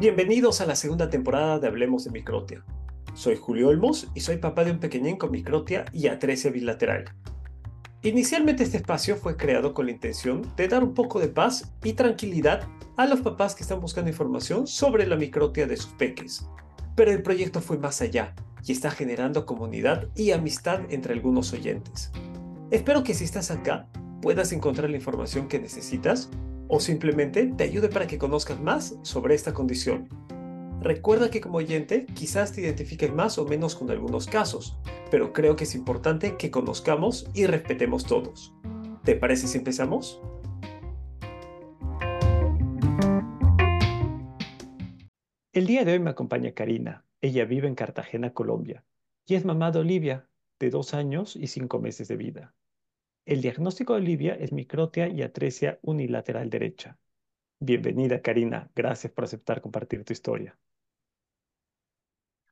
Bienvenidos a la segunda temporada de Hablemos de Microtia. Soy Julio Olmos y soy papá de un pequeñín con microtia y atresia bilateral. Inicialmente este espacio fue creado con la intención de dar un poco de paz y tranquilidad a los papás que están buscando información sobre la microtia de sus peques. Pero el proyecto fue más allá y está generando comunidad y amistad entre algunos oyentes. Espero que si estás acá puedas encontrar la información que necesitas o simplemente te ayude para que conozcas más sobre esta condición. Recuerda que como oyente quizás te identifiques más o menos con algunos casos, pero creo que es importante que conozcamos y respetemos todos. ¿Te parece si empezamos? El día de hoy me acompaña Karina. Ella vive en Cartagena, Colombia, y es mamá de Olivia, de dos años y cinco meses de vida. El diagnóstico de Olivia es microtia y atresia unilateral derecha. Bienvenida, Karina. Gracias por aceptar compartir tu historia.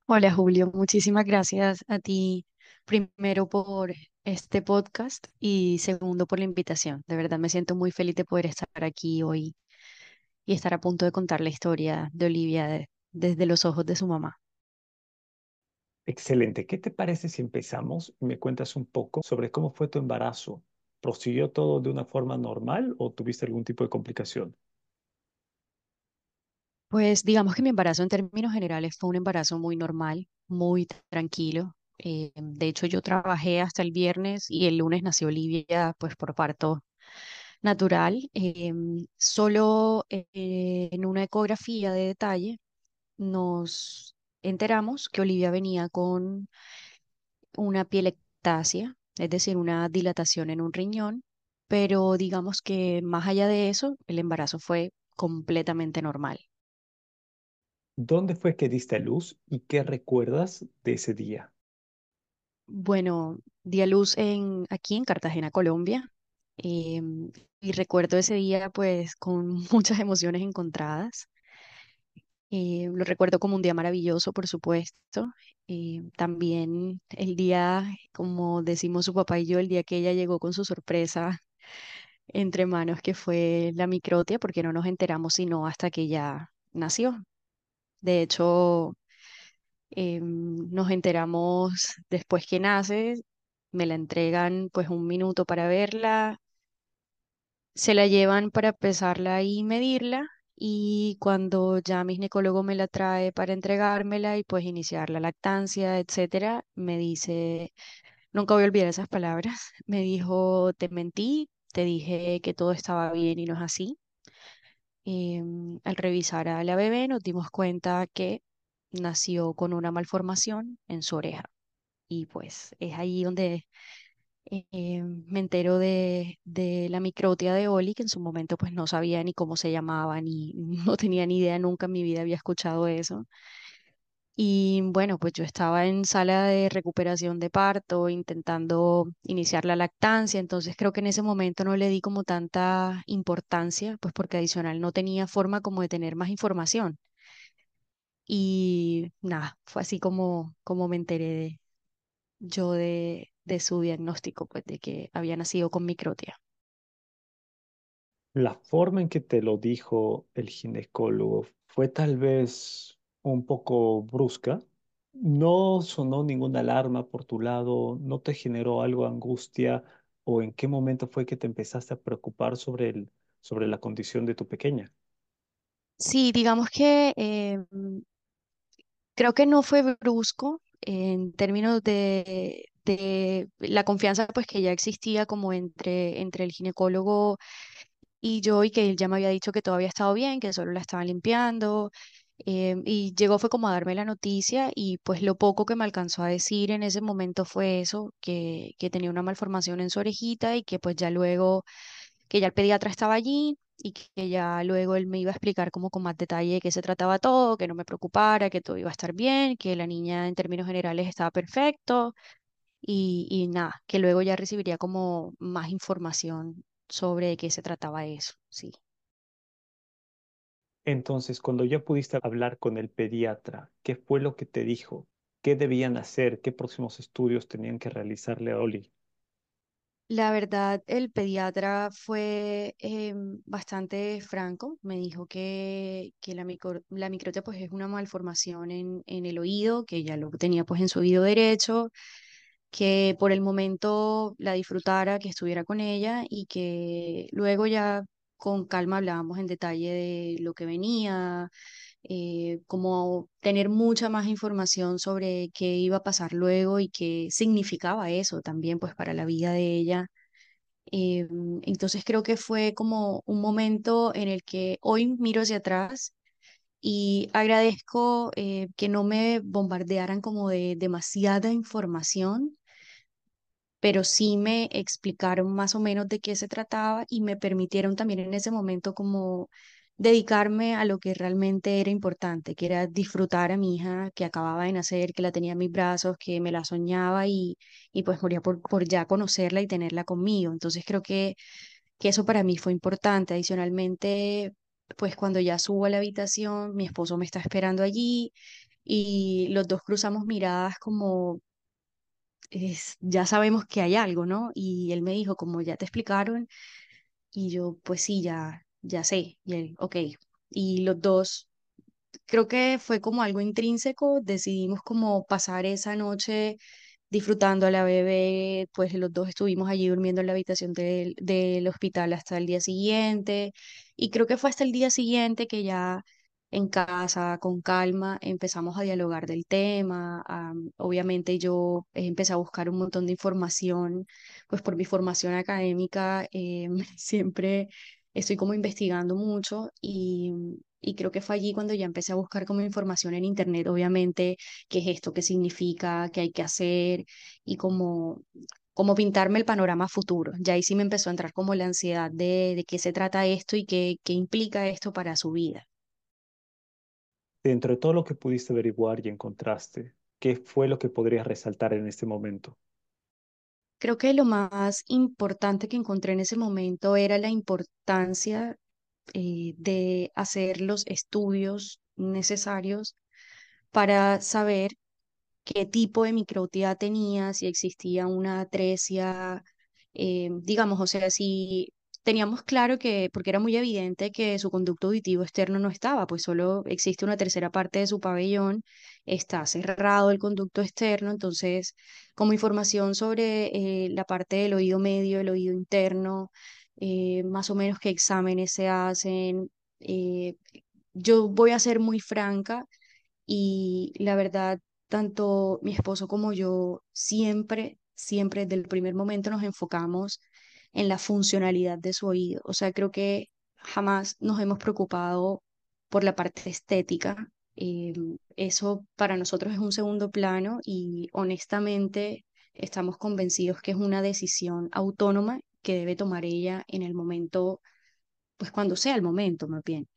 Hola Julio, muchísimas gracias a ti primero por este podcast y segundo por la invitación. De verdad me siento muy feliz de poder estar aquí hoy y estar a punto de contar la historia de Olivia desde los ojos de su mamá. Excelente. ¿Qué te parece si empezamos y me cuentas un poco sobre cómo fue tu embarazo? ¿Prosiguió todo de una forma normal o tuviste algún tipo de complicación? Pues digamos que mi embarazo en términos generales fue un embarazo muy normal, muy tranquilo. Eh, de hecho, yo trabajé hasta el viernes y el lunes nació Olivia, pues por parto natural. Em, solo eh, en una ecografía de detalle nos enteramos que Olivia venía con una pielectasia, es decir, una dilatación en un riñón, pero digamos que más allá de eso, el embarazo fue completamente normal. ¿Dónde fue que diste a luz y qué recuerdas de ese día? Bueno, di a luz en, aquí en Cartagena, Colombia, em, y recuerdo ese día pues con muchas emociones encontradas. Eh, lo recuerdo como un día maravilloso, por supuesto. Eh, también el día, como decimos su papá y yo, el día que ella llegó con su sorpresa entre manos, que fue la microtia, porque no nos enteramos sino hasta que ella nació. De hecho, em, nos enteramos después que nace, me la entregan pues un minuto para verla, se la llevan para pesarla y medirla y cuando ya mi ginecólogo me la trae para entregármela y pues iniciar la lactancia, etcétera, me dice, nunca voy a olvidar esas palabras, me dijo, te mentí, te dije que todo estaba bien y no es así. Em, al revisar a la bebé nos dimos cuenta que nació con una malformación en su oreja y pues es ahí donde eh, me entero de, de, la microtia de Oli, que en su momento pues no sabía ni cómo se llamaba, ni no tenía ni idea, nunca en mi vida había escuchado eso. Y bueno, pues yo estaba en sala de recuperación de parto, intentando iniciar la lactancia, entonces creo que en ese momento no le di como tanta importancia, pues porque adicional no tenía forma como de tener más información. Y nada, fue así como, como me enteré yo de, de su diagnóstico, pues de que había nacido con microtia. La forma en que te lo dijo el ginecólogo fue tal vez un poco brusca. No sonó ninguna alarma por tu lado, no te generó algo de angustia o en qué momento fue que te empezaste a preocupar sobre el, sobre la condición de tu pequeña. Sí, digamos que eh, creo que no fue brusco en términos de, la confianza pues que ya existía como entre, entre el ginecólogo y yo y que él ya me había dicho que todo había estado bien, que solo la estaban limpiando. em, y llegó fue como a darme la noticia y pues lo poco que me alcanzó a decir en ese momento fue eso, que, que tenía una malformación en su orejita y que pues ya luego, que ya el pediatra estaba allí y que ya luego él me iba a explicar como con más detalle de qué se trataba todo, que no me preocupara, que todo iba a estar bien, que la niña en términos generales estaba perfecto y, y nada, que luego ya recibiría como más información sobre qué se trataba eso, sí. Entonces, cuando ya pudiste hablar con el pediatra, ¿qué fue lo que te dijo? ¿Qué debían hacer? ¿Qué próximos estudios tenían que realizarle a Oli? La verdad, el pediatra fue em, bastante franco. Me dijo que, que la, micro- la microtia pues es una malformación en, en el oído, que ya lo tenía pues en su oído derecho, que por el momento la disfrutara, que estuviera con ella y que luego ya con calma hablábamos en detalle de lo que venía, eh, como tener mucha más información sobre qué iba a pasar luego y qué significaba eso también pues para la vida de ella. Eh, entonces creo que fue como un momento en el que hoy miro hacia atrás y agradezco eh, que no me bombardearan como de demasiada información, pero sí me explicaron más o menos de qué se trataba y me permitieron también en ese momento como dedicarme a lo que realmente era importante, que era disfrutar a mi hija que acababa de nacer, que la tenía en mis brazos, que me la soñaba y, y pues moría por, por ya conocerla y tenerla conmigo. Entonces creo que que eso para mí fue importante. Adicionalmente, pues cuando ya subo a la habitación, mi esposo me está esperando allí y los dos cruzamos miradas como es, ya sabemos que hay algo, ¿no? Y él me dijo, como ya te explicaron, y yo, pues sí, ya, ya sé. Y él, ok. Y los dos, creo que fue como algo intrínseco, decidimos como pasar esa noche disfrutando a la bebé, pues los dos estuvimos allí durmiendo en la habitación del, del hospital hasta el día siguiente y creo que fue hasta el día siguiente que ya en casa, con calma, empezamos a dialogar del tema. am, obviamente yo empecé a buscar un montón de información, pues por mi formación académica em, siempre estoy como investigando mucho y... Y creo que fue allí cuando ya empecé a buscar como información en internet, obviamente, qué es esto, qué significa, qué hay que hacer y como, como pintarme el panorama futuro. Ya ahí sí me empezó a entrar como la ansiedad de, de qué se trata esto y qué, qué implica esto para su vida. Dentro de todo lo que pudiste averiguar y encontraste, ¿qué fue lo que podrías resaltar en este momento? Creo que lo más importante que encontré en ese momento era la importancia eh, de hacer los estudios necesarios para saber qué tipo de microtia tenía, si existía una atresia, eh, digamos, o sea, si teníamos claro que, porque era muy evidente que su conducto auditivo externo no estaba, pues solo existe una tercera parte de su pabellón, está cerrado el conducto externo, entonces, como información sobre eh, la parte del oído medio, el oído interno, eh, más o menos qué exámenes se hacen. eh, yo voy a ser muy franca y la verdad, tanto mi esposo como yo siempre, siempre desde el primer momento nos enfocamos en la funcionalidad de su oído. O sea, creo que jamás nos hemos preocupado por la parte estética. Eh, eso para nosotros es un segundo plano y honestamente estamos convencidos que es una decisión autónoma que debe tomar ella en el momento, pues cuando sea el momento, más bien.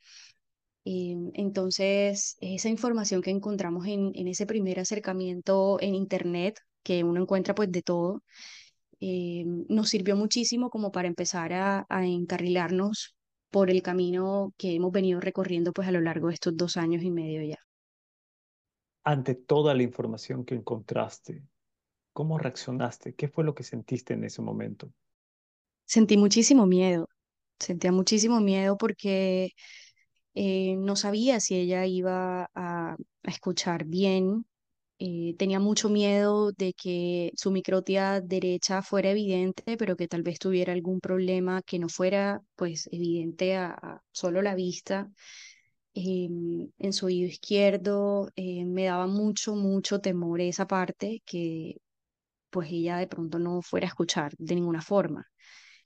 Eh, entonces, esa información que encontramos en, en ese primer acercamiento en Internet, que uno encuentra pues de todo, eh, nos sirvió muchísimo como para empezar a, a encarrilarnos por el camino que hemos venido recorriendo pues a lo largo de estos dos años y medio ya. Ante toda la información que encontraste, ¿cómo reaccionaste? ¿Qué fue lo que sentiste en ese momento? Sentí muchísimo miedo, sentía muchísimo miedo porque eh, no sabía si ella iba a, a escuchar bien eh, tenía mucho miedo de que su microtia derecha fuera evidente, pero que tal vez tuviera algún problema que no fuera pues evidente a, a solo la vista. Em, en su oído izquierdo eh, me daba mucho, mucho temor esa parte que pues ella de pronto no fuera a escuchar de ninguna forma.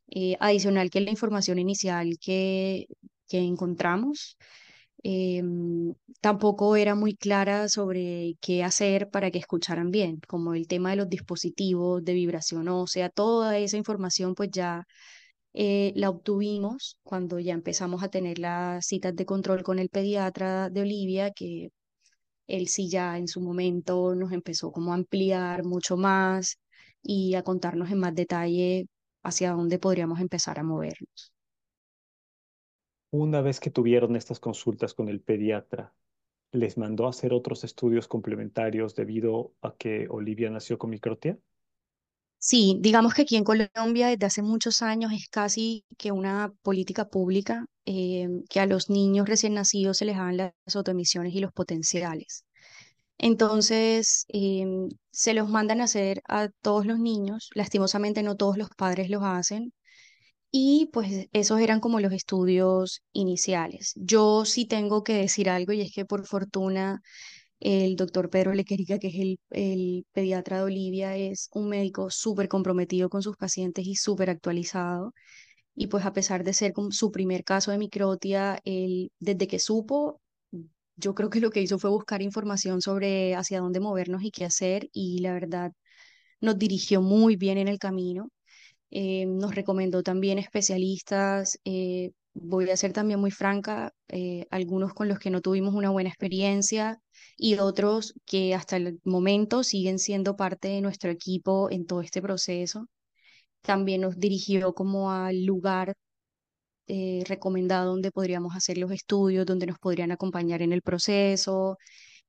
Eh, adicional que la información inicial que, que encontramos em, tampoco era muy clara sobre qué hacer para que escucharan bien, como el tema de los dispositivos de vibración ósea, toda esa información pues ya eh, la obtuvimos cuando ya empezamos a tener las citas de control con el pediatra de Olivia, que él sí ya en su momento nos empezó como a ampliar mucho más y a contarnos en más detalle hacia dónde podríamos empezar a movernos. Una vez que tuvieron estas consultas con el pediatra, ¿les mandó a hacer otros estudios complementarios debido a que Olivia nació con microtia? Sí, digamos que aquí en Colombia desde hace muchos años es casi que una política pública eh, que a los niños recién nacidos se les hagan las autoemisiones y los potenciales. Entonces, em, se los mandan a hacer a todos los niños. Lastimosamente no todos los padres los hacen. Y pues esos eran como los estudios iniciales. Yo sí tengo que decir algo y es que por fortuna el doctor Pedro Lequerica, que es el, el pediatra de Olivia, es un médico súper comprometido con sus pacientes y súper actualizado. Y pues a pesar de ser como su primer caso de microtia, él, desde que supo, yo creo que lo que hizo fue buscar información sobre hacia dónde movernos y qué hacer y la verdad nos dirigió muy bien en el camino. Eh, nos recomendó también especialistas. eh, voy a ser también muy franca, eh, algunos con los que no tuvimos una buena experiencia y otros que hasta el momento siguen siendo parte de nuestro equipo en todo este proceso. También nos dirigió como al lugar eh, recomendado donde podríamos hacer los estudios, donde nos podrían acompañar en el proceso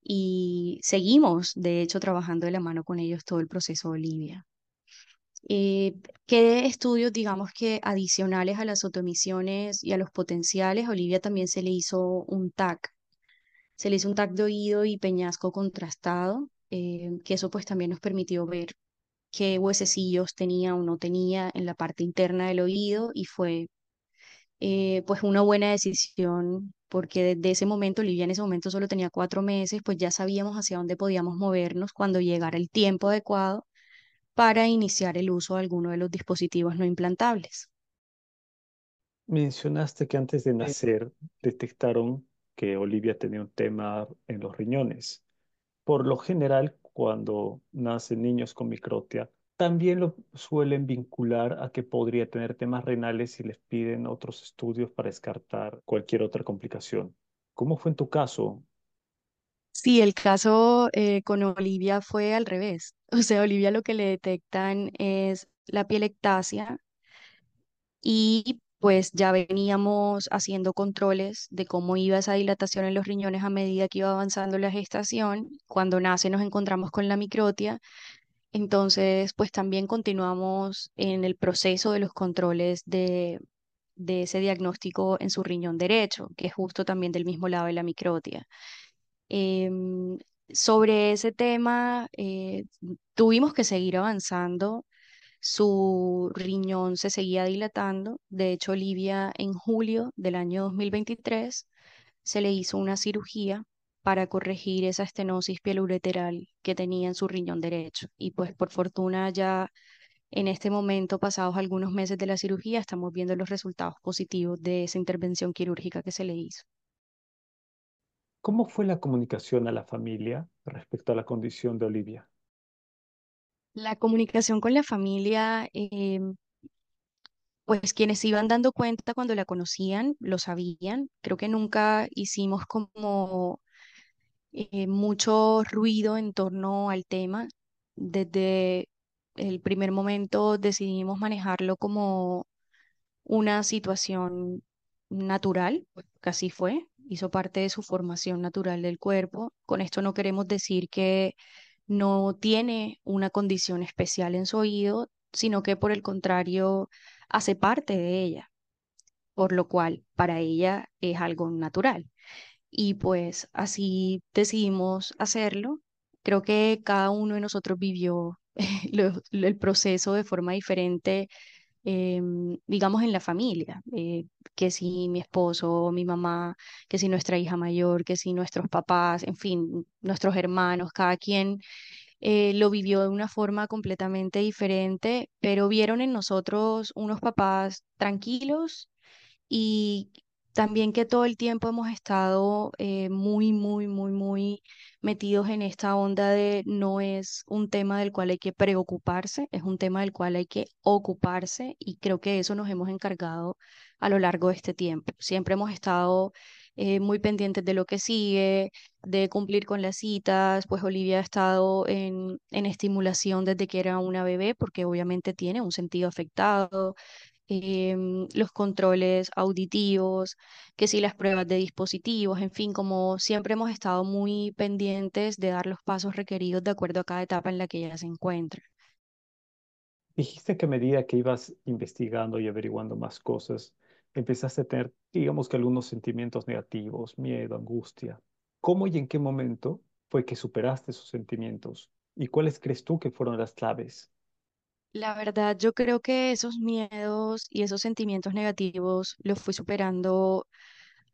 y seguimos, de hecho, trabajando de la mano con ellos todo el proceso de Olivia. Eh, ¿qué estudios, digamos que adicionales a las autoemisiones y a los potenciales? Olivia también se le hizo un TAC, se le hizo un TAC de oído y peñasco contrastado, eh, que eso pues también nos permitió ver qué huesecillos tenía o no tenía en la parte interna del oído y fue eh, pues una buena decisión, porque desde ese momento, Olivia en ese momento solo tenía cuatro meses, pues ya sabíamos hacia dónde podíamos movernos cuando llegara el tiempo adecuado para iniciar el uso de alguno de los dispositivos no implantables. Mencionaste que antes de nacer detectaron que Olivia tenía un tema en los riñones. Por lo general, cuando nacen niños con microtia, también lo suelen vincular a que podría tener temas renales y les piden otros estudios para descartar cualquier otra complicación. ¿Cómo fue en tu caso? Sí, el caso eh, con Olivia fue al revés. O sea, Olivia lo que le detectan es la pielectasia y pues ya veníamos haciendo controles de cómo iba esa dilatación en los riñones a medida que iba avanzando la gestación. Cuando nace nos encontramos con la microtia, entonces pues también continuamos en el proceso de los controles de, de ese diagnóstico en su riñón derecho, que es justo también del mismo lado de la microtia. Em, sobre ese tema, eh, tuvimos que seguir avanzando. Su riñón se seguía dilatando. De hecho, Olivia en julio del año 2023 se le hizo una cirugía para corregir esa estenosis pieloureteral que tenía en su riñón derecho. Y pues por fortuna ya en este momento, pasados algunos meses de la cirugía, estamos viendo los resultados positivos de esa intervención quirúrgica que se le hizo. ¿Cómo fue la comunicación a la familia respecto a la condición de Olivia? La comunicación con la familia, em, pues quienes se iban dando cuenta cuando la conocían, lo sabían. Creo que nunca hicimos como eh, mucho ruido en torno al tema. Desde el primer momento decidimos manejarlo como una situación natural, pues, que así fue, hizo parte de su formación natural del cuerpo. Con esto no queremos decir que no tiene una condición especial en su oído, sino que por el contrario hace parte de ella, por lo cual para ella es algo natural. Y pues así decidimos hacerlo. Creo que cada uno de nosotros vivió el proceso de forma diferente em, digamos, en la familia, eh, que si mi esposo, mi mamá, que si nuestra hija mayor, que si nuestros papás, en fin, nuestros hermanos, cada quien eh, lo vivió de una forma completamente diferente, pero vieron en nosotros unos papás tranquilos y también que todo el tiempo hemos estado eh, muy, muy, muy, muy metidos en esta onda de no es un tema del cual hay que preocuparse, es un tema del cual hay que ocuparse y creo que eso nos hemos encargado a lo largo de este tiempo. Siempre hemos estado eh, muy pendientes de lo que sigue, de cumplir con las citas, pues Olivia ha estado en, en estimulación desde que era una bebé porque obviamente tiene un sentido afectado em, los controles auditivos, que si las pruebas de dispositivos, en fin, como siempre hemos estado muy pendientes de dar los pasos requeridos de acuerdo a cada etapa en la que ella se encuentra. Dijiste que a medida que ibas investigando y averiguando más cosas, empezaste a tener, digamos que algunos sentimientos negativos, miedo, angustia. ¿Cómo y en qué momento fue que superaste esos sentimientos? ¿Y cuáles crees tú que fueron las claves? La verdad, yo creo que esos miedos y esos sentimientos negativos los fui superando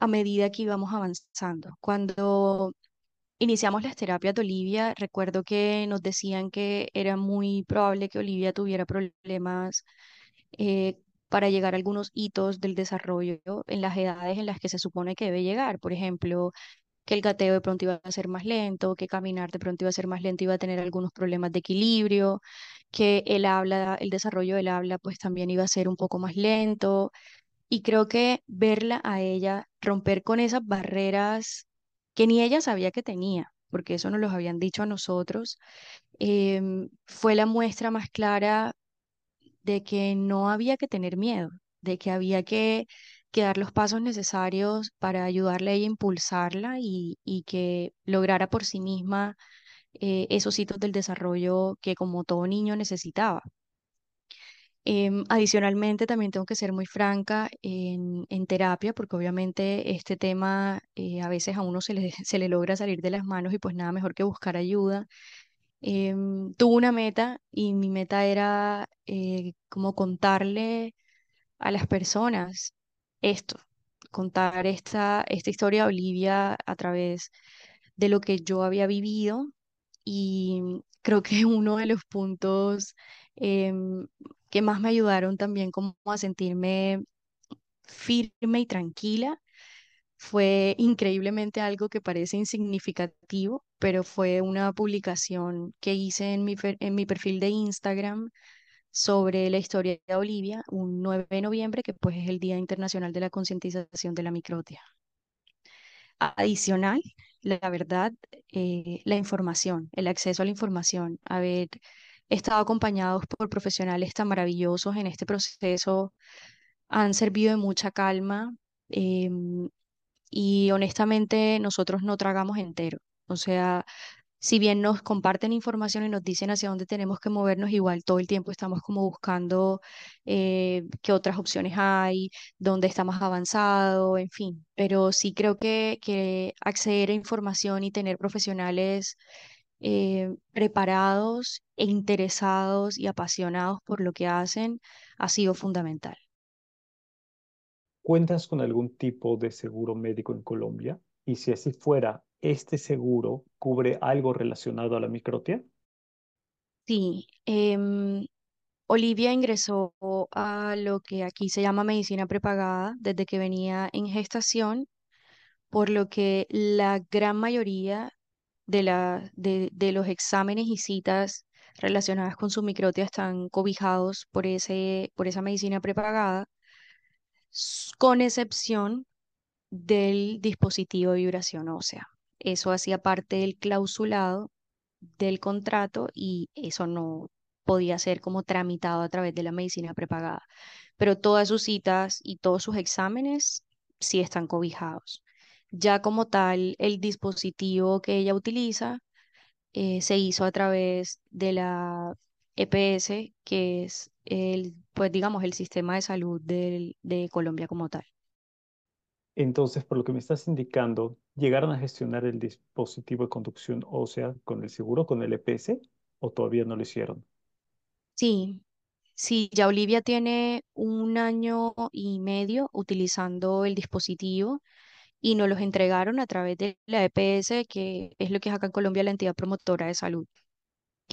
a medida que íbamos avanzando. Cuando iniciamos las terapias de Olivia, recuerdo que nos decían que era muy probable que Olivia tuviera problemas eh, para llegar a algunos hitos del desarrollo en las edades en las que se supone que debe llegar. Por ejemplo, que el gateo de pronto iba a ser más lento, que caminar de pronto iba a ser más lento, iba a tener algunos problemas de equilibrio, que el habla, el desarrollo del habla pues también iba a ser un poco más lento. Y creo que verla a ella romper con esas barreras que ni ella sabía que tenía, porque eso nos los habían dicho a nosotros, em, fue la muestra más clara de que no había que tener miedo, de que había que, dar los pasos necesarios para ayudarle a ella a impulsarla y, y que lograra por sí misma eh, esos hitos del desarrollo que como todo niño necesitaba. Em, adicionalmente, también tengo que ser muy franca en, terapia, porque obviamente este tema eh, a veces a uno se le, se le logra salir de las manos y pues nada mejor que buscar ayuda. Em, tuve una meta y mi meta era eh, como contarle a las personas esto, contar esta, esta historia de Olivia a través de lo que yo había vivido y creo que uno de los puntos em, que más me ayudaron también como a sentirme firme y tranquila fue increíblemente algo que parece insignificativo, pero fue una publicación que hice en mi, en mi perfil de Instagram sobre la historia de Olivia, un 9 de noviembre, que pues es el Día Internacional de la Concientización de la Microtia. Adicional, la verdad, eh, la información, el acceso a la información, haber estado acompañados por profesionales tan maravillosos en este proceso, han servido de mucha calma. em, y honestamente nosotros no tragamos entero. O sea, si bien nos comparten información y nos dicen hacia dónde tenemos que movernos, igual todo el tiempo estamos como buscando eh, qué otras opciones hay, dónde está más avanzado, en fin. Pero sí creo que, que acceder a información y tener profesionales eh, preparados e interesados y apasionados por lo que hacen ha sido fundamental. ¿Cuentas con algún tipo de seguro médico en Colombia? Y si así fuera, ¿este seguro cubre algo relacionado a la microtia? Sí, em, Olivia ingresó a lo que aquí se llama medicina prepagada desde que venía en gestación, por lo que la gran mayoría de, los exámenes y citas relacionadas con su microtia están cobijados por por esa medicina prepagada, con excepción del dispositivo de vibración ósea. Eso hacía parte del clausulado del contrato y eso no podía ser como tramitado a través de la medicina prepagada. Pero todas sus citas y todos sus exámenes sí están cobijados. Ya como tal, el dispositivo que ella utiliza eh, se hizo a través de la EPS, que es el, pues digamos, el sistema de salud de Colombia como tal. Entonces, por lo que me estás indicando, ¿llegaron a gestionar el dispositivo de conducción ósea con el seguro, con el EPS, o todavía no lo hicieron? Sí, sí, ya Olivia tiene un año y medio utilizando el dispositivo y nos los entregaron a través de la EPS, que es lo que es acá en Colombia la entidad promotora de salud,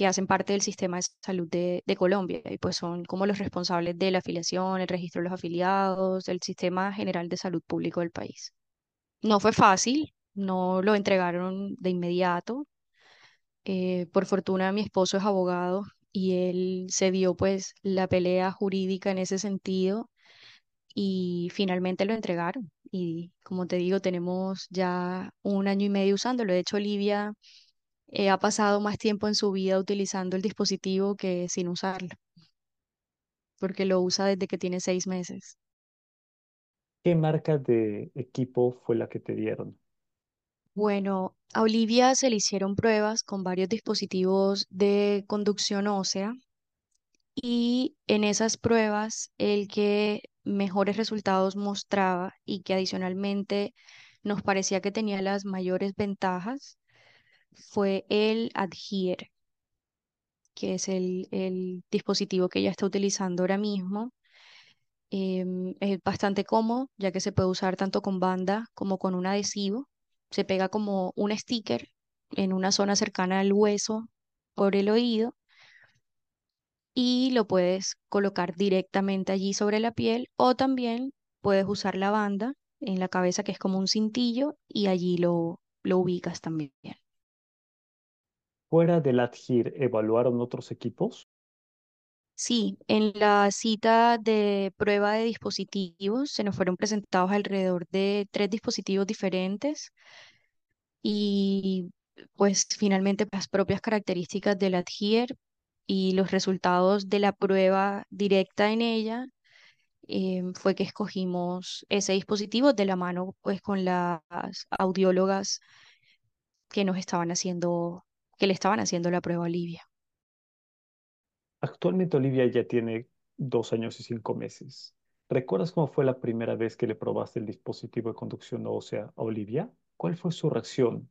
que hacen parte del sistema de salud de, Colombia y pues son como los responsables de la afiliación, el registro de los afiliados, el sistema general de salud público del país. No fue fácil, no lo entregaron de inmediato. eh, por fortuna mi esposo es abogado y él se dio pues la pelea jurídica en ese sentido y finalmente lo entregaron. Y como te digo, tenemos ya un año y medio usándolo. De hecho, Olivia eh, ha pasado más tiempo en su vida utilizando el dispositivo que sin usarlo, porque lo usa desde que tiene seis meses. ¿Qué marca de equipo fue la que te dieron? Bueno, a Olivia se le hicieron pruebas con varios dispositivos de conducción ósea y en esas pruebas el que mejores resultados mostraba y que adicionalmente nos parecía que tenía las mayores ventajas fue el Adhere, que es el, el dispositivo que ella está utilizando ahora mismo. Em, es bastante cómodo, ya que se puede usar tanto con banda como con un adhesivo. Se pega como un sticker en una zona cercana al hueso por el oído y lo puedes colocar directamente allí sobre la piel o también puedes usar la banda en la cabeza que es como un cintillo y allí lo, lo ubicas también. Fuera del ADGIR, ¿evaluaron otros equipos? Sí, en la cita de prueba de dispositivos se nos fueron presentados alrededor de tres dispositivos diferentes y pues finalmente las propias características del Adhere y los resultados de la prueba directa en ella em, fue que escogimos ese dispositivo de la mano pues con las audiólogas que nos estaban haciendo, que le estaban haciendo la prueba a Olivia. Actualmente Olivia ya tiene dos años y cinco meses. ¿Recuerdas cómo fue la primera vez que le probaste el dispositivo de conducción ósea a Olivia? ¿Cuál fue su reacción?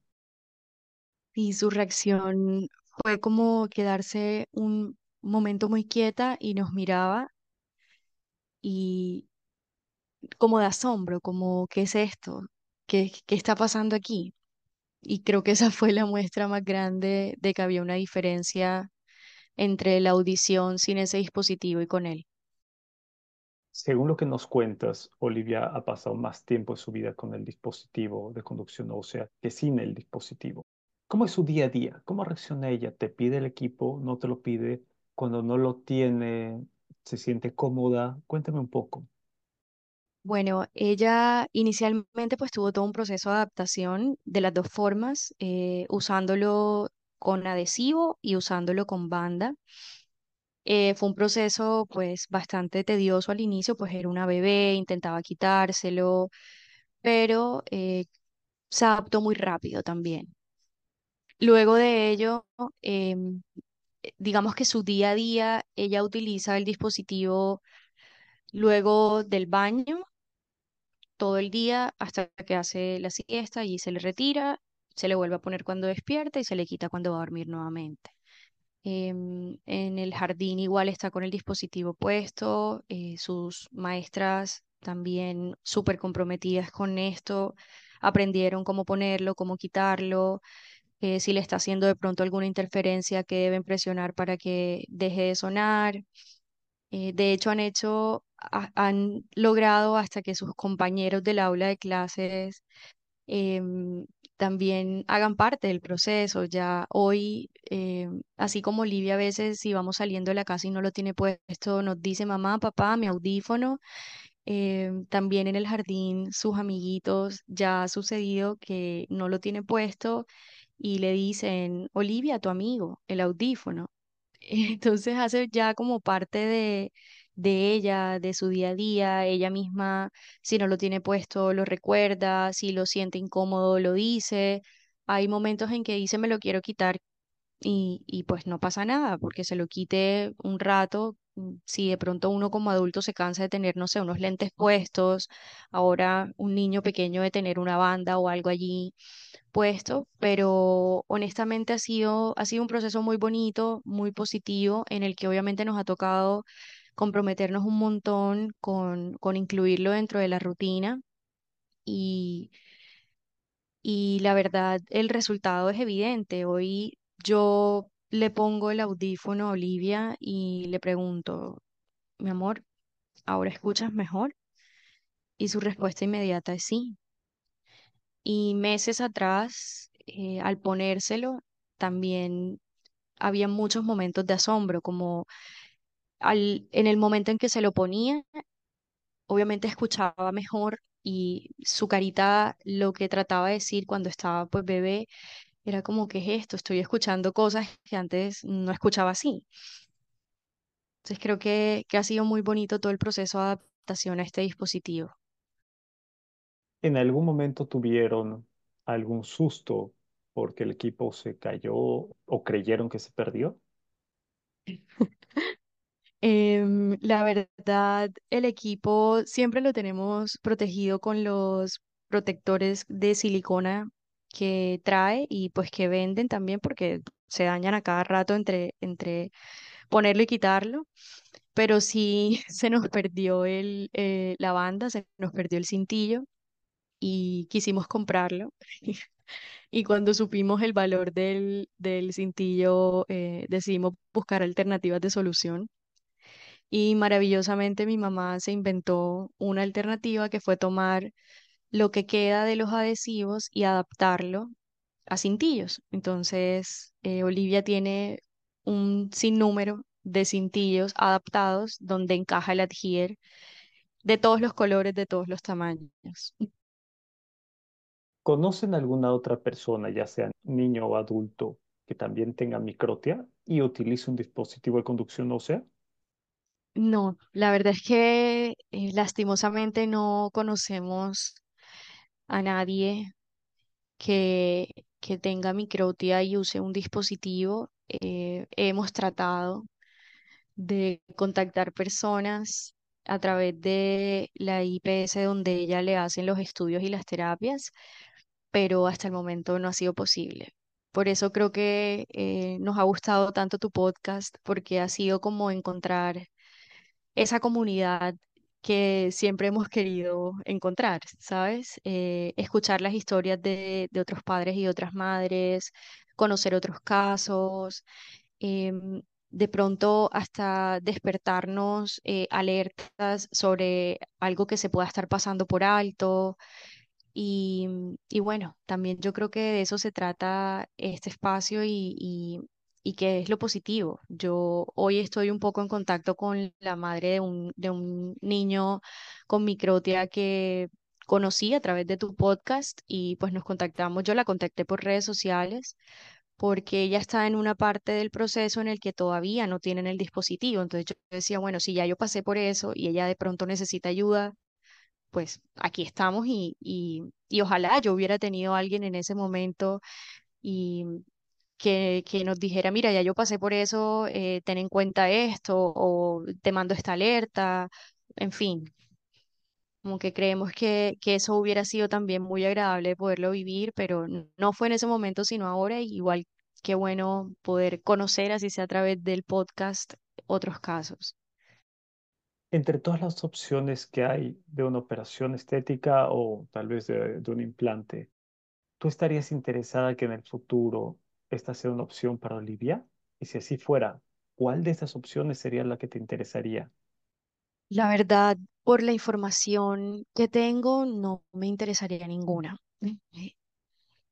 Y su reacción fue como quedarse un momento muy quieta y nos miraba y como de asombro, como, ¿qué es esto? ¿Qué, qué está pasando aquí? Y creo que esa fue la muestra más grande de que había una diferencia entre la audición sin ese dispositivo y con él. Según lo que nos cuentas, Olivia ha pasado más tiempo en su vida con el dispositivo de conducción ósea que sin el dispositivo. ¿Cómo es su día a día? ¿Cómo reacciona ella? ¿Te pide el equipo? ¿No te lo pide? Cuando no lo tiene, ¿se siente cómoda? Cuéntame un poco. Bueno, ella inicialmente pues tuvo todo un proceso de adaptación de las dos formas, eh, usándolo con adhesivo y usándolo con banda. Eh, fue un proceso pues bastante tedioso al inicio, pues era una bebé, intentaba quitárselo, pero eh, se adaptó muy rápido también. Luego de ello, em, digamos que su día a día, ella utiliza el dispositivo luego del baño todo el día hasta que hace la siesta y se le retira, se le vuelve a poner cuando despierta y se le quita cuando va a dormir nuevamente. Em, en el jardín igual está con el dispositivo puesto, eh, sus maestras también súper comprometidas con esto, aprendieron cómo ponerlo, cómo quitarlo, eh, si le está haciendo de pronto alguna interferencia que deben presionar para que deje de sonar. Eh, de hecho, han hecho, ha- han logrado hasta que sus compañeros del aula de clases em, también hagan parte del proceso. Ya hoy, em, así como Olivia a veces si vamos saliendo de la casa y no lo tiene puesto, nos dice mamá, papá, mi audífono. Em, también en el jardín, sus amiguitos, ya ha sucedido que no lo tiene puesto y le dicen, Olivia, tu amigo, el audífono. Entonces hace ya como parte de, de ella, de su día a día, ella misma, si no lo tiene puesto, lo recuerda, si lo siente incómodo, lo dice. Hay momentos en que dice, me lo quiero quitar y, y pues no pasa nada, porque se lo quite un rato. mm, Si de pronto uno como adulto se cansa de tener, no sé, unos lentes puestos, ahora un niño pequeño de tener una banda o algo allí puesto, pero honestamente ha sido, ha sido un proceso muy bonito, muy positivo, en el que obviamente nos ha tocado comprometernos un montón con, con incluirlo dentro de la rutina y, y la verdad el resultado es evidente. Hoy yo le pongo el audífono a Olivia y le pregunto, mi amor, ¿ahora escuchas mejor? Y su respuesta inmediata es sí. Y meses atrás, eh, al ponérselo, también había muchos momentos de asombro, como al, en el momento en que se lo ponía, obviamente escuchaba mejor y su carita lo que trataba de decir cuando estaba pues bebé era como, ¿qué es esto? Estoy escuchando cosas que antes no escuchaba así. Entonces creo que, que ha sido muy bonito todo el proceso de adaptación a este dispositivo. ¿En algún momento tuvieron algún susto porque el equipo se cayó o creyeron que se perdió? Em, la verdad, el equipo siempre lo tenemos protegido con los protectores de silicona que trae y pues que venden también porque se dañan a cada rato entre, entre ponerlo y quitarlo. Pero sí se nos perdió el, eh, la banda, se nos perdió el cintillo y quisimos comprarlo. Y cuando supimos el valor del, del cintillo, eh, decidimos buscar alternativas de solución. Y maravillosamente mi mamá se inventó una alternativa que fue tomar lo que queda de los adhesivos y adaptarlo a cintillos. Entonces, eh, Olivia tiene un sinnúmero de cintillos adaptados donde encaja el adhier de todos los colores, de todos los tamaños. ¿Conocen alguna otra persona, ya sea niño o adulto, que también tenga microtia y utilice un dispositivo de conducción ósea? No, la verdad es que eh, lastimosamente no conocemos a nadie que, que tenga microtia y use un dispositivo. Eh, hemos tratado de contactar personas a través de la IPS donde ella le hacen los estudios y las terapias, pero hasta el momento no ha sido posible. Por eso creo que eh, nos ha gustado tanto tu podcast, porque ha sido como encontrar esa comunidad que siempre hemos querido encontrar, ¿sabes? Eh, escuchar las historias de, otros padres y otras madres, conocer otros casos, em, de pronto hasta despertarnos eh, alertas sobre algo que se pueda estar pasando por alto. Y, bueno, también yo creo que de eso se trata este espacio y, y que es lo positivo. Yo hoy estoy un poco en contacto con la madre de un, de un niño con microtia que conocí a través de tu podcast y pues nos contactamos. Yo la contacté por redes sociales porque ella está en una parte del proceso en el que todavía no tienen el dispositivo. Entonces yo decía, bueno, si ya yo pasé por eso y ella de pronto necesita ayuda, pues aquí estamos y, y, y ojalá yo hubiera tenido a alguien en ese momento y que, que nos dijera, mira, ya yo pasé por eso, eh, ten en cuenta esto o te mando esta alerta, en fin. Como que creemos que, que eso hubiera sido también muy agradable poderlo vivir, pero no fue en ese momento, sino ahora. y Igual qué bueno poder conocer, así sea a través del podcast, otros casos. Entre todas las opciones que hay de una operación estética o tal vez de, de un implante, ¿tú estarías interesada que en el futuro esta sea una opción para Olivia? Y si así fuera, ¿cuál de estas opciones sería la que te interesaría? La verdad, por la información que tengo, no me interesaría ninguna.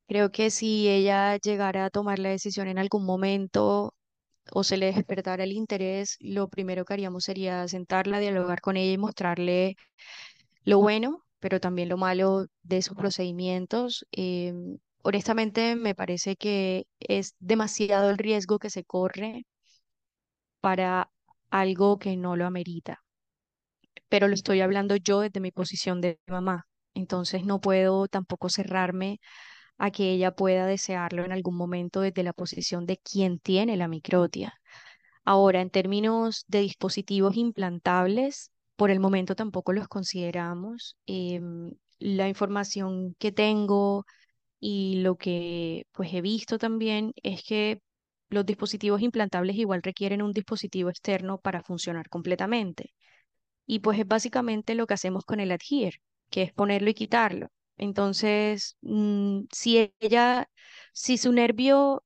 Creo que si ella llegara a tomar la decisión en algún momento o se le despertara el interés, lo primero que haríamos sería sentarla, dialogar con ella y mostrarle lo bueno, pero también lo malo de sus procedimientos. Em, honestamente, me parece que es demasiado el riesgo que se corre para algo que no lo amerita, pero lo estoy hablando yo desde mi posición de mamá. Entonces no puedo tampoco cerrarme a que ella pueda desearlo en algún momento desde la posición de quien tiene la microtia. Ahora, en términos de dispositivos implantables, por el momento tampoco los consideramos. Em, la información que tengo y lo que pues he visto también es que los dispositivos implantables igual requieren un dispositivo externo para funcionar completamente. Y pues es básicamente lo que hacemos con el adhere, que es ponerlo y quitarlo. Entonces, mm, si ella, si su nervio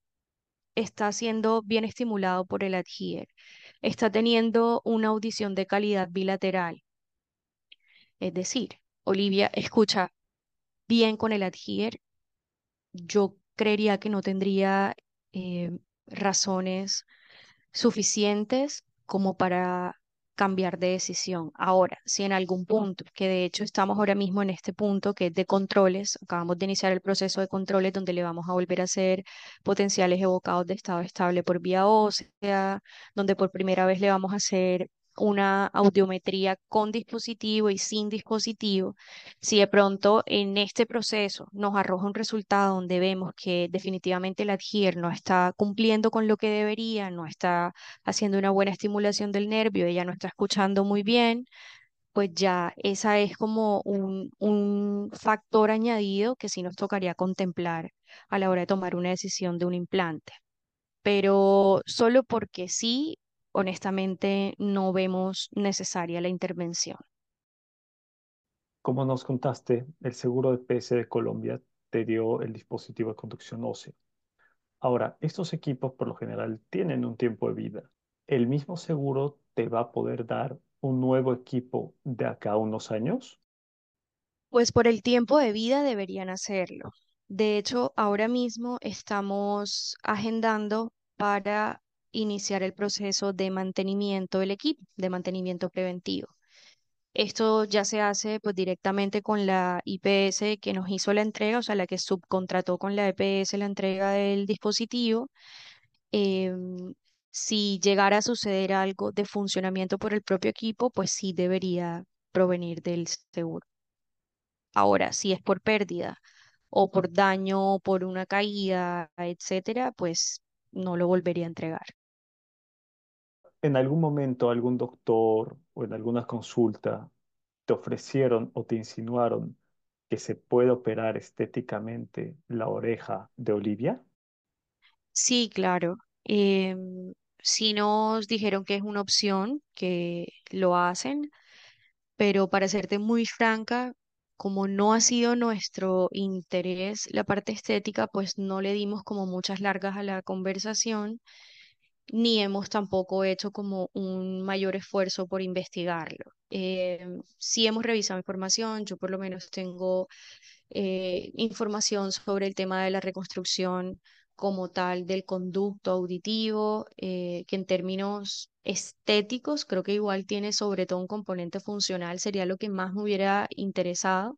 está siendo bien estimulado por el adhere, está teniendo una audición de calidad bilateral, es decir, Olivia escucha bien con el adhere, yo creería que no tendría eh, razones suficientes como para cambiar de decisión. Ahora, si en algún punto, que de hecho estamos ahora mismo en este punto que es de controles, acabamos de iniciar el proceso de controles donde le vamos a volver a hacer potenciales evocados de estado estable por vía ósea, donde por primera vez le vamos a hacer una audiometría con dispositivo y sin dispositivo, si de pronto en este proceso nos arroja un resultado donde vemos que definitivamente el adhier no está cumpliendo con lo que debería, no está haciendo una buena estimulación del nervio, ella no está escuchando muy bien, pues ya esa es como un, un factor añadido que sí nos tocaría contemplar a la hora de tomar una decisión de un implante. Pero solo porque sí, honestamente, no vemos necesaria la intervención. Como nos contaste, el seguro de PS de Colombia te dio el dispositivo de conducción ósea. Ahora, estos equipos por lo general tienen un tiempo de vida. ¿El mismo seguro te va a poder dar un nuevo equipo de acá a unos años? Pues por el tiempo de vida deberían hacerlo. De hecho, ahora mismo estamos agendando para iniciar el proceso de mantenimiento del equipo, de mantenimiento preventivo. Esto ya se hace pues directamente con la IPS que nos hizo la entrega, o sea, la que subcontrató con la EPS la entrega del dispositivo. Em, si llegara a suceder algo de funcionamiento por el propio equipo, pues sí debería provenir del seguro. Ahora, si es por pérdida o por daño, por una caída, etcétera, pues no lo volvería a entregar. ¿En algún momento algún doctor o en alguna consulta te ofrecieron o te insinuaron que se puede operar estéticamente la oreja de Olivia? Sí, claro. Em, sí nos dijeron que es una opción, que lo hacen, pero para serte muy franca, como no ha sido nuestro interés la parte estética, pues no le dimos como muchas largas a la conversación, ni hemos tampoco hecho como un mayor esfuerzo por investigarlo. Eh, sí hemos revisado información, yo por lo menos tengo eh, información sobre el tema de la reconstrucción como tal del conducto auditivo, eh, que en términos estéticos creo que igual tiene sobre todo un componente funcional, sería lo que más me hubiera interesado,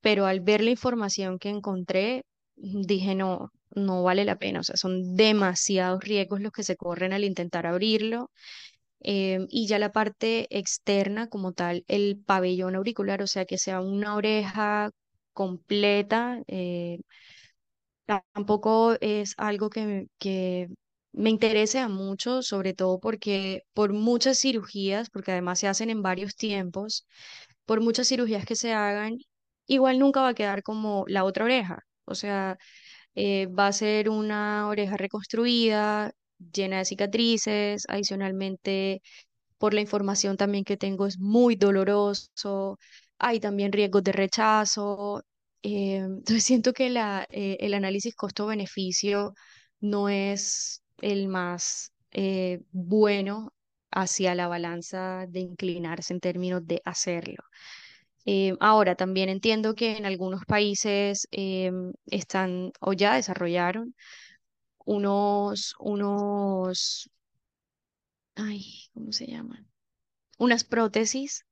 pero al ver la información que encontré, dije no, no vale la pena, o sea, son demasiados riesgos los que se corren al intentar abrirlo. Em, y ya la parte externa como tal, el pabellón auricular, o sea, que sea una oreja completa, eh, tampoco es algo que, que me interese a mucho, sobre todo porque por muchas cirugías, porque además se hacen en varios tiempos, por muchas cirugías que se hagan, igual nunca va a quedar como la otra oreja. O sea, eh, va a ser una oreja reconstruida, llena de cicatrices, adicionalmente por la información también que tengo es muy doloroso, hay también riesgos de rechazo, eh, entonces siento que eh, el análisis costo-beneficio no es el más bueno hacia la balanza de inclinarse en términos de hacerlo. Ahora, también entiendo que en algunos países están o ya desarrollaron unos, unos, ay, ¿cómo se llaman? Unas prótesis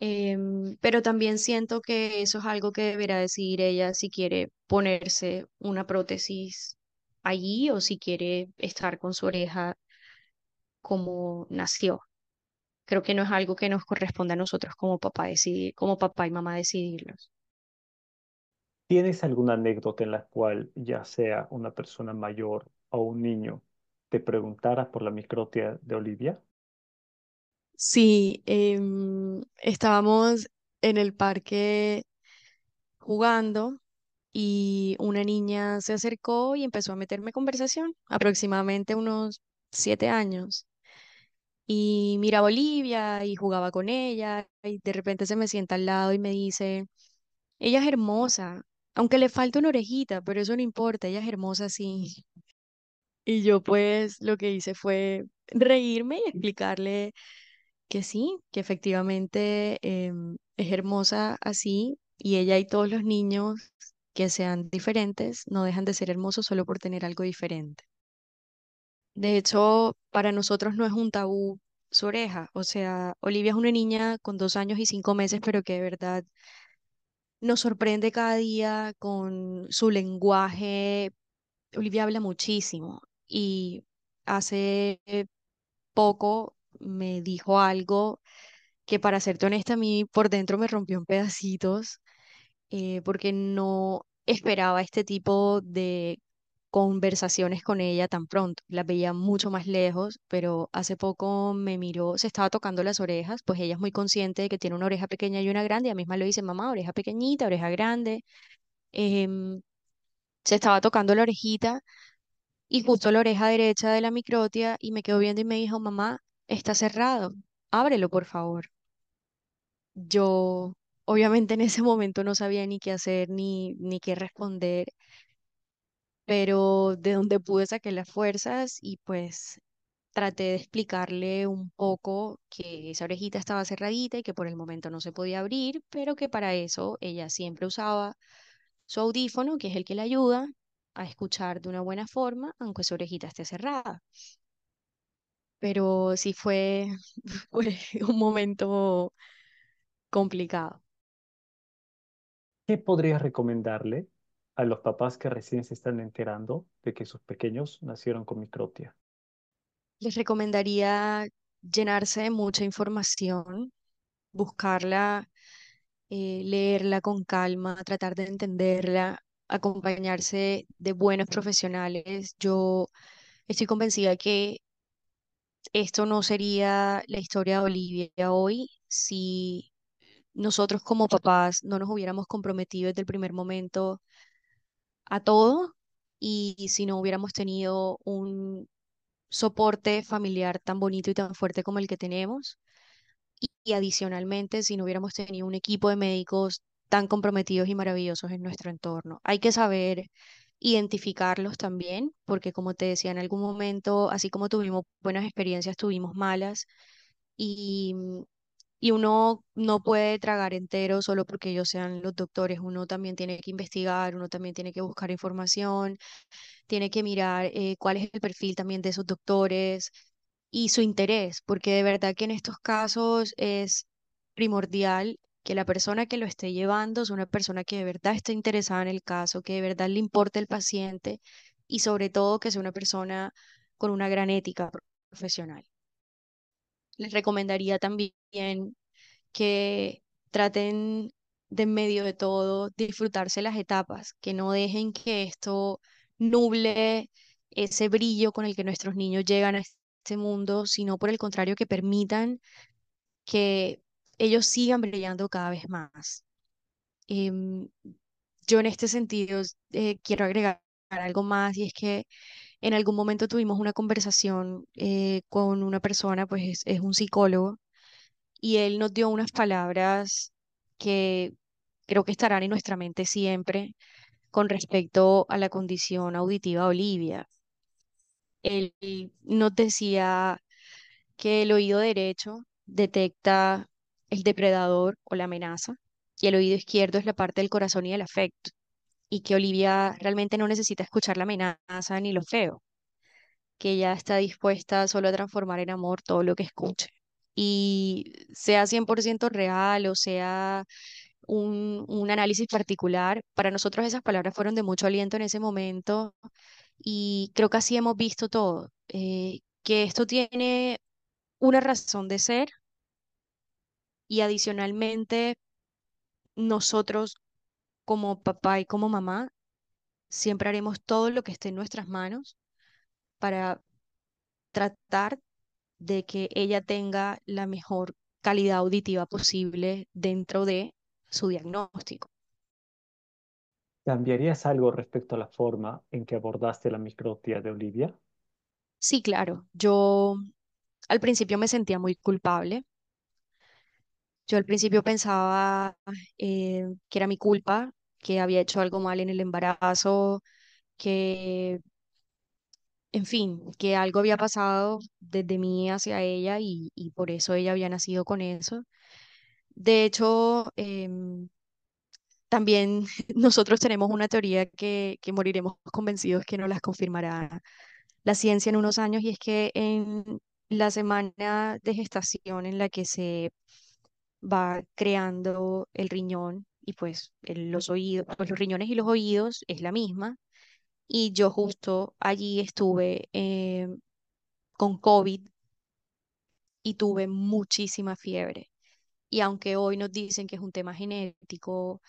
Em, pero también siento que eso es algo que deberá decidir ella si quiere ponerse una prótesis allí o si quiere estar con su oreja como nació. Creo que no es algo que nos corresponda a nosotros como papá decidir, como papá y mamá decidirlos. ¿Tienes alguna anécdota en la cual ya sea una persona mayor o un niño te preguntara por la microtia de Olivia? Sí, em, estábamos en el parque jugando y una niña se acercó y empezó a meterme conversación, aproximadamente unos siete años. Y mira a Bolivia y jugaba con ella y de repente se me sienta al lado y me dice, ella es hermosa, aunque le falta una orejita, pero eso no importa, ella es hermosa sí. Y yo pues lo que hice fue reírme y explicarle que sí, que efectivamente em, es hermosa así y ella y todos los niños que sean diferentes no dejan de ser hermosos solo por tener algo diferente. De hecho, para nosotros no es un tabú su oreja. O sea, Olivia es una niña con dos años y cinco meses, pero que de verdad nos sorprende cada día con su lenguaje. Olivia habla muchísimo y hace poco me dijo algo que para serte honesta a mí por dentro me rompió en pedacitos eh, porque no esperaba este tipo de conversaciones con ella tan pronto. La veía mucho más lejos, pero hace poco me miró, se estaba tocando las orejas, pues ella es muy consciente de que tiene una oreja pequeña y una grande, y a misma le dice, mamá, oreja pequeñita, oreja grande. Em, se estaba tocando la orejita y justo la oreja derecha de la microtia y me quedó viendo y me dijo, mamá, está cerrado, ábrelo, por favor. Yo, obviamente en ese momento no sabía ni qué hacer ni, ni qué responder, pero de donde pude saqué las fuerzas y pues traté de explicarle un poco que esa orejita estaba cerradita y que por el momento no se podía abrir, pero que para eso ella siempre usaba su audífono, que es el que le ayuda a escuchar de una buena forma, aunque su orejita esté cerrada. Pero sí fue, un momento complicado. ¿Qué podrías recomendarle a los papás que recién se están enterando de que sus pequeños nacieron con microtia? Les recomendaría llenarse de mucha información, buscarla, eh, leerla con calma, tratar de entenderla, acompañarse de buenos profesionales. Yo estoy convencida que esto no sería la historia de Olivia hoy si nosotros como papás no nos hubiéramos comprometido desde el primer momento a todo y si no hubiéramos tenido un soporte familiar tan bonito y tan fuerte como el que tenemos. Y, y adicionalmente, si no hubiéramos tenido un equipo de médicos tan comprometidos y maravillosos en nuestro entorno. Hay que saber identificarlos también, porque como te decía en algún momento, así como tuvimos buenas experiencias, tuvimos malas. Y, y uno no puede tragar entero solo porque ellos sean los doctores. Uno también tiene que investigar, uno también tiene que buscar información, tiene que mirar eh, cuál es el perfil también de esos doctores y su interés, porque de verdad que en estos casos es primordial que la persona que lo esté llevando es una persona que de verdad esté interesada en el caso, que de verdad le importe el paciente y sobre todo que sea una persona con una gran ética profesional. Les recomendaría también que traten de en medio de todo disfrutarse las etapas, que no dejen que esto nuble ese brillo con el que nuestros niños llegan a este mundo, sino por el contrario que permitan que ellos sigan brillando cada vez más. Em, yo en este sentido eh, quiero agregar algo más y es que en algún momento tuvimos una conversación eh, con una persona, pues es, es un psicólogo, y él nos dio unas palabras que creo que estarán en nuestra mente siempre con respecto a la condición auditiva de Olivia. Él nos decía que el oído derecho detecta el depredador o la amenaza y el oído izquierdo es la parte del corazón y del afecto y que Olivia realmente no necesita escuchar la amenaza ni lo feo, que ella está dispuesta solo a transformar en amor todo lo que escuche. Y sea 100% real o sea un, un análisis particular, para nosotros esas palabras fueron de mucho aliento en ese momento y creo que así hemos visto todo, eh, que esto tiene una razón de ser y adicionalmente nosotros como papá y como mamá siempre haremos todo lo que esté en nuestras manos para tratar de que ella tenga la mejor calidad auditiva posible dentro de su diagnóstico. ¿Cambiarías algo respecto a la forma en que abordaste la microtia de Olivia? Sí, claro, yo al principio me sentía muy culpable. Yo al principio pensaba eh, que era mi culpa, que había hecho algo mal en el embarazo, que, en fin, que algo había pasado desde mí hacia ella y, y por eso ella había nacido con eso. De hecho, em, también nosotros tenemos una teoría que, que moriremos convencidos que nos las confirmará la ciencia en unos años y es que en la semana de gestación en la que se va creando el riñón y pues los oídos, pues los riñones y los oídos es la misma. Y yo justo allí estuve eh, con COVID y tuve muchísima fiebre. Y aunque hoy nos dicen que es un tema genético,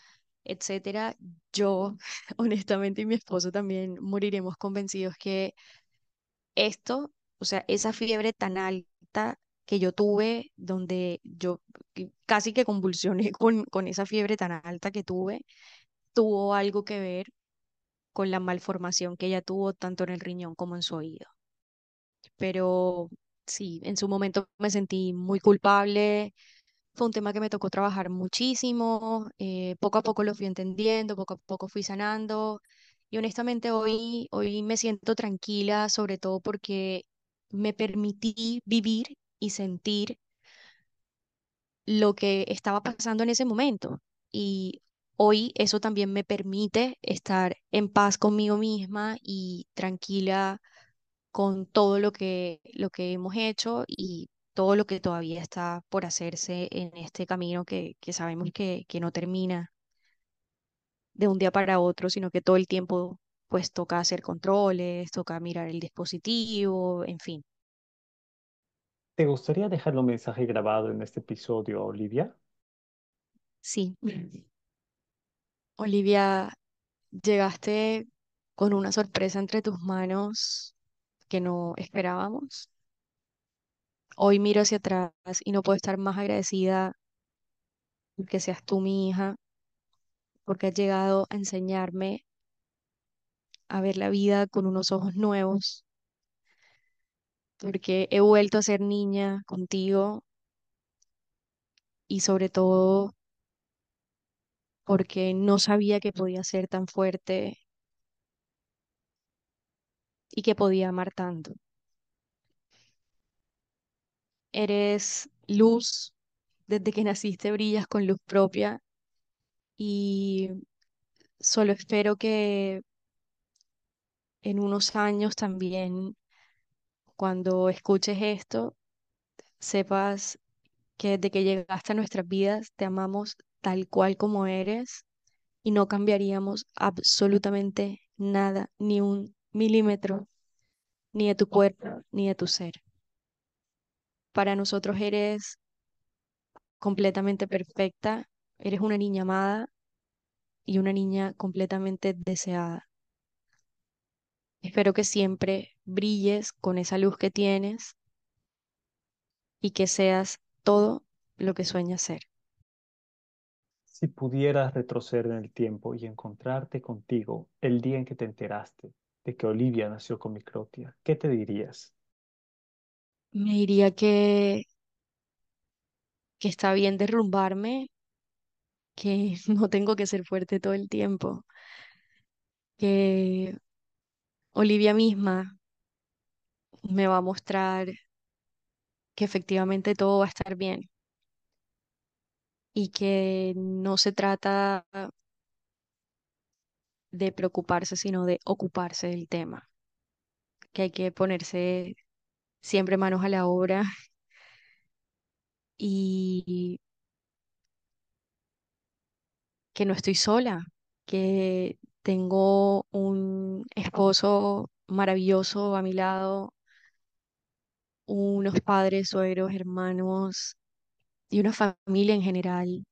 etcétera, yo honestamente y mi esposo también moriremos convencidos que esto, o sea, esa fiebre tan alta que yo tuve, donde yo casi que convulsioné con, con esa fiebre tan alta que tuve, tuvo algo que ver con la malformación que ella tuvo tanto en el riñón como en su oído. Pero sí, en su momento me sentí muy culpable. Fue un tema que me tocó trabajar muchísimo. eh, poco a poco lo fui entendiendo, poco a poco fui sanando. Y honestamente hoy, hoy me siento tranquila, sobre todo porque me permití vivir y sentir lo que estaba pasando en ese momento. Y hoy eso también me permite estar en paz conmigo misma y tranquila con todo lo que, lo que hemos hecho y todo lo que todavía está por hacerse en este camino que, que sabemos que, que no termina de un día para otro, sino que todo el tiempo pues toca hacer controles, toca mirar el dispositivo, en fin. ¿Te gustaría dejar un mensaje grabado en este episodio, Olivia? Sí. Olivia, llegaste con una sorpresa entre tus manos que no esperábamos. Hoy miro hacia atrás y no puedo estar más agradecida porque seas tú mi hija, porque has llegado a enseñarme a ver la vida con unos ojos nuevos, porque he vuelto a ser niña contigo y sobre todo porque no sabía que podía ser tan fuerte y que podía amar tanto. Eres luz, desde que naciste brillas con luz propia y solo espero que en unos años también, cuando escuches esto, sepas que desde que llegaste a nuestras vidas te amamos tal cual como eres y no cambiaríamos absolutamente nada, ni un milímetro, ni de tu cuerpo, ni de tu ser. Para nosotros eres completamente perfecta, eres una niña amada y una niña completamente deseada. Espero que siempre brilles con esa luz que tienes y que seas todo lo que sueñas ser. Si pudieras retroceder en el tiempo y encontrarte contigo el día en que te enteraste de que Olivia nació con microtia, ¿qué te dirías? Me diría que, que está bien derrumbarme, que no tengo que ser fuerte todo el tiempo, que Olivia misma me va a mostrar que efectivamente todo va a estar bien y que no se trata de preocuparse, sino de ocuparse del tema, que hay que ponerse siempre manos a la obra y que no estoy sola, que tengo un esposo maravilloso a mi lado, unos padres, suegros, hermanos y una familia en general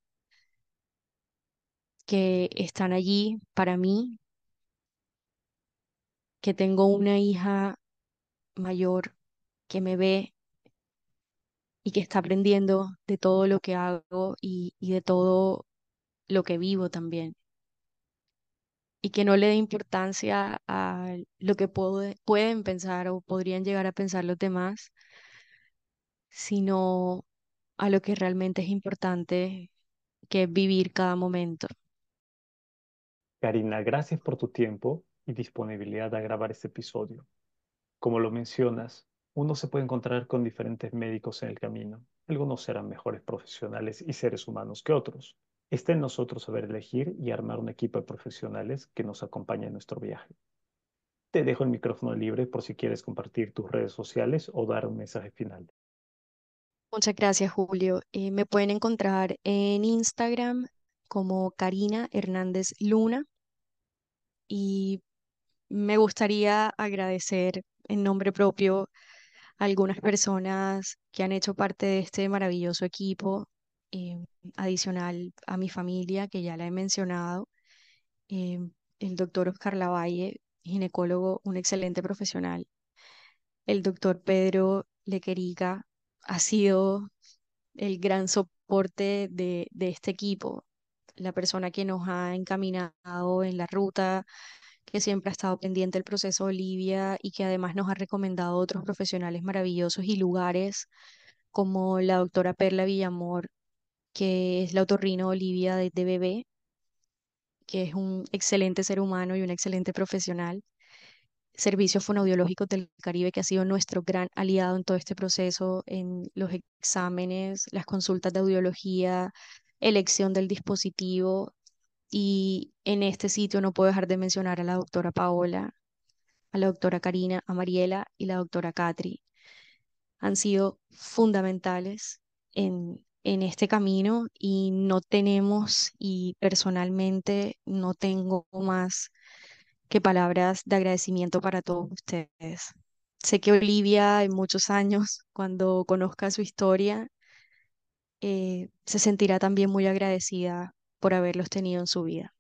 que están allí para mí, que tengo una hija mayor que me ve y que está aprendiendo de todo lo que hago y, y de todo lo que vivo también. Y que no le dé importancia a lo que puede- pueden pensar o podrían llegar a pensar los demás, sino a lo que realmente es importante, que es vivir cada momento. Karina, gracias por tu tiempo y disponibilidad a grabar este episodio. Como lo mencionas, uno se puede encontrar con diferentes médicos en el camino. Algunos serán mejores profesionales y seres humanos que otros. Está en nosotros saber elegir y armar un equipo de profesionales que nos acompañe en nuestro viaje. Te dejo el micrófono libre por si quieres compartir tus redes sociales o dar un mensaje final. Muchas gracias, Julio. Eh, me pueden encontrar en Instagram como Karina Hernández Luna y me gustaría agradecer en nombre propio a algunas personas que han hecho parte de este maravilloso equipo, eh, adicional a mi familia, que ya la he mencionado, eh, el doctor Oscar Lavalle, ginecólogo, un excelente profesional. El doctor Pedro Lequerica ha sido el gran soporte de, de este equipo, la persona que nos ha encaminado en la ruta, que siempre ha estado pendiente del proceso Olivia y que además nos ha recomendado otros profesionales maravillosos y lugares como la doctora Perla Villamor, que es la otorrino Olivia de, de bebé, que es un excelente ser humano y un excelente profesional. Servicios Fonoaudiológicos del Caribe, que ha sido nuestro gran aliado en todo este proceso, en los exámenes, las consultas de audiología, elección del dispositivo. Y en este sitio no puedo dejar de mencionar a la doctora Paola, a la doctora Karina, a Mariela y la doctora Catri. Han sido fundamentales en, en este camino y no tenemos, y personalmente no tengo más que palabras de agradecimiento para todos ustedes. Sé que Olivia en muchos años, cuando conozca su historia, eh, se sentirá también muy agradecida por haberlos tenido en su vida.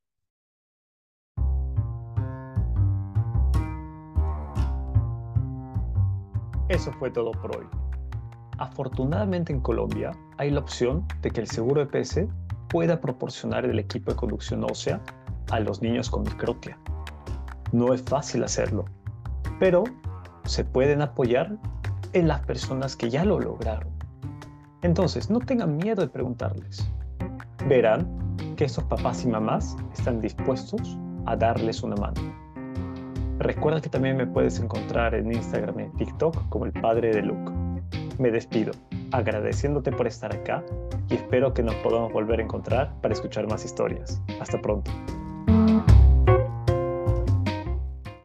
Eso fue todo por hoy. Afortunadamente en Colombia hay la opción de que el seguro EPS pueda proporcionar el equipo de conducción ósea a los niños con microtia. No es fácil hacerlo, pero se pueden apoyar en las personas que ya lo lograron. Entonces, no tengan miedo de preguntarles. Verán que esos papás y mamás están dispuestos a darles una mano. Recuerda que también me puedes encontrar en Instagram y TikTok como el padre de Luke. Me despido, agradeciéndote por estar acá y espero que nos podamos volver a encontrar para escuchar más historias. Hasta pronto.